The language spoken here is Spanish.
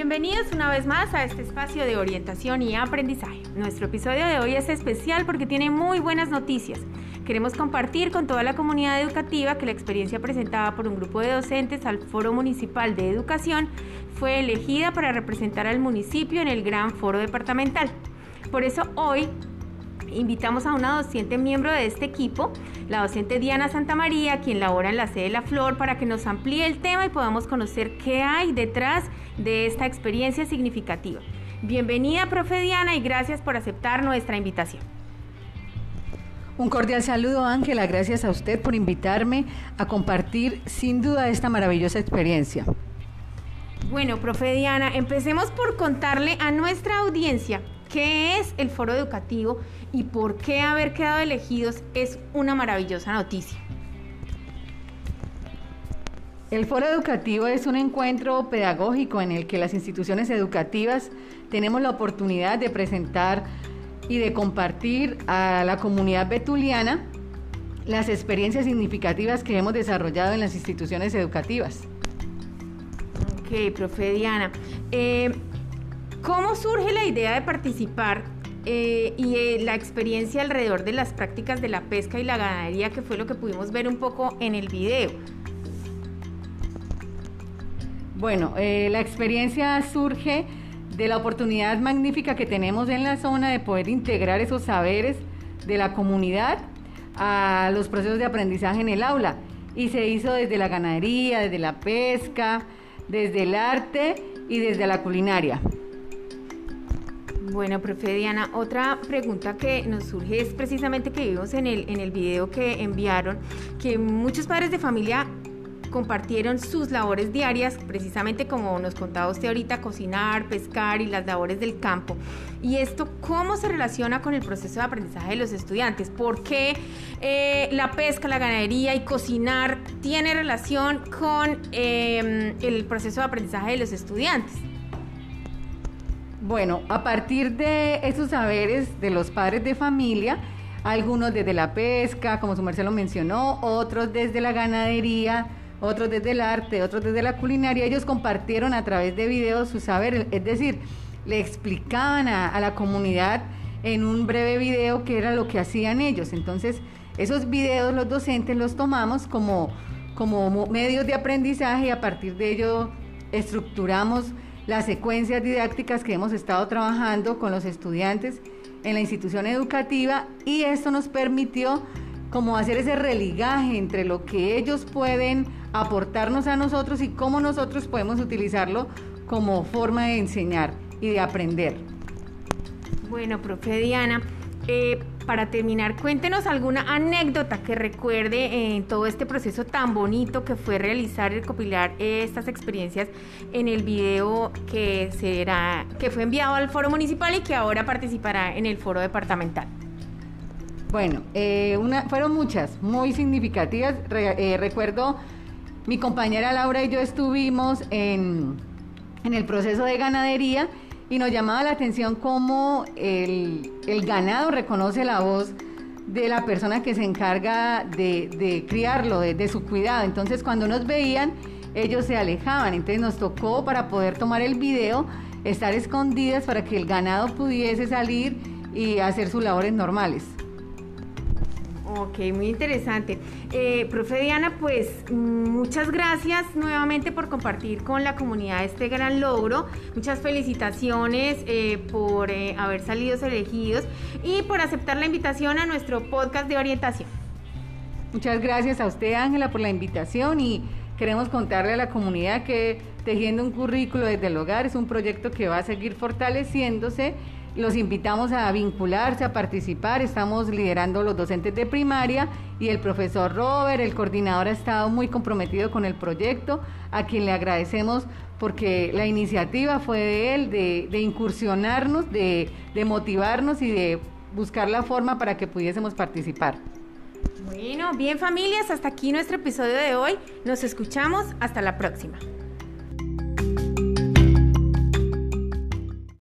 Bienvenidos una vez más a este espacio de orientación y aprendizaje. Nuestro episodio de hoy es especial porque tiene muy buenas noticias. Queremos compartir con toda la comunidad educativa que la experiencia presentada por un grupo de docentes al Foro Municipal de Educación fue elegida para representar al municipio en el Gran Foro Departamental. Por eso hoy invitamos a una docente miembro de este equipo, la docente Diana Santamaría, quien labora en la sede de La Flor, para que nos amplíe el tema y podamos conocer qué hay detrás de esta experiencia significativa. Bienvenida, profe Diana, y gracias por aceptar nuestra invitación. Un cordial saludo, Ángela. Gracias a usted por invitarme a compartir sin duda esta maravillosa experiencia. Bueno, profe Diana, empecemos por contarle a nuestra audiencia qué es el foro educativo y por qué haber quedado elegidos es una maravillosa noticia. El foro educativo es un encuentro pedagógico en el que las instituciones educativas tenemos la oportunidad de presentar y de compartir a la comunidad betuliana las experiencias significativas que hemos desarrollado en las instituciones educativas. Ok, profe Diana. Eh, ¿Cómo surge la idea de participar eh, y eh, la experiencia alrededor de las prácticas de la pesca y la ganadería, que fue lo que pudimos ver un poco en el video? Bueno, eh, la experiencia surge de la oportunidad magnífica que tenemos en la zona de poder integrar esos saberes de la comunidad a los procesos de aprendizaje en el aula. Y se hizo desde la ganadería, desde la pesca, desde el arte y desde la culinaria. Bueno, profe Diana, otra pregunta que nos surge es precisamente que vimos en el, en el video que enviaron, que muchos padres de familia compartieron sus labores diarias, precisamente como nos contaba usted ahorita, cocinar, pescar y las labores del campo. ¿Y esto cómo se relaciona con el proceso de aprendizaje de los estudiantes? ¿Por qué eh, la pesca, la ganadería y cocinar tiene relación con eh, el proceso de aprendizaje de los estudiantes? Bueno, a partir de esos saberes de los padres de familia, algunos desde la pesca, como su merced lo mencionó, otros desde la ganadería, otros desde el arte, otros desde la culinaria, ellos compartieron a través de videos su saber, es decir, le explicaban a, la comunidad en un breve video qué era lo que hacían ellos. Entonces, esos videos los docentes los tomamos como, como medios de aprendizaje y a partir de ello estructuramos las secuencias didácticas que hemos estado trabajando con los estudiantes en la institución educativa y esto nos permitió como hacer ese religaje entre lo que ellos pueden aportarnos a nosotros y cómo nosotros podemos utilizarlo como forma de enseñar y de aprender. Bueno, profe Diana, eh, para terminar, cuéntenos alguna anécdota que recuerde en todo este proceso tan bonito que fue realizar y recopilar estas experiencias en el video que será, que fue enviado al foro municipal y que ahora participará en el foro departamental. Bueno, eh, fueron muchas, muy significativas. Eh, recuerdo, mi compañera Laura y yo estuvimos en, en el proceso de ganadería y nos llamaba la atención cómo el, ganado reconoce la voz de la persona que se encarga de, criarlo, de, su cuidado. Entonces cuando nos veían, ellos se alejaban. Entonces nos tocó para poder tomar el video, estar escondidas para que el ganado pudiese salir y hacer sus labores normales. Ok, muy interesante. Eh, profe Diana, pues muchas gracias nuevamente por compartir con la comunidad este gran logro. Muchas felicitaciones eh, por eh, haber salido elegidos y por aceptar la invitación a nuestro podcast de orientación. Muchas gracias a usted, Ángela, por la invitación y queremos contarle a la comunidad que Tejiendo un currículo desde el hogar es un proyecto que va a seguir fortaleciéndose los invitamos a vincularse, a participar. Estamos liderando los docentes de primaria y el profesor Robert, el coordinador, ha estado muy comprometido con el proyecto, a quien le agradecemos porque la iniciativa fue de él, de, incursionarnos, de, motivarnos y de buscar la forma para que pudiésemos participar. Bueno, bien familias, hasta aquí nuestro episodio de hoy. Nos escuchamos, hasta la próxima.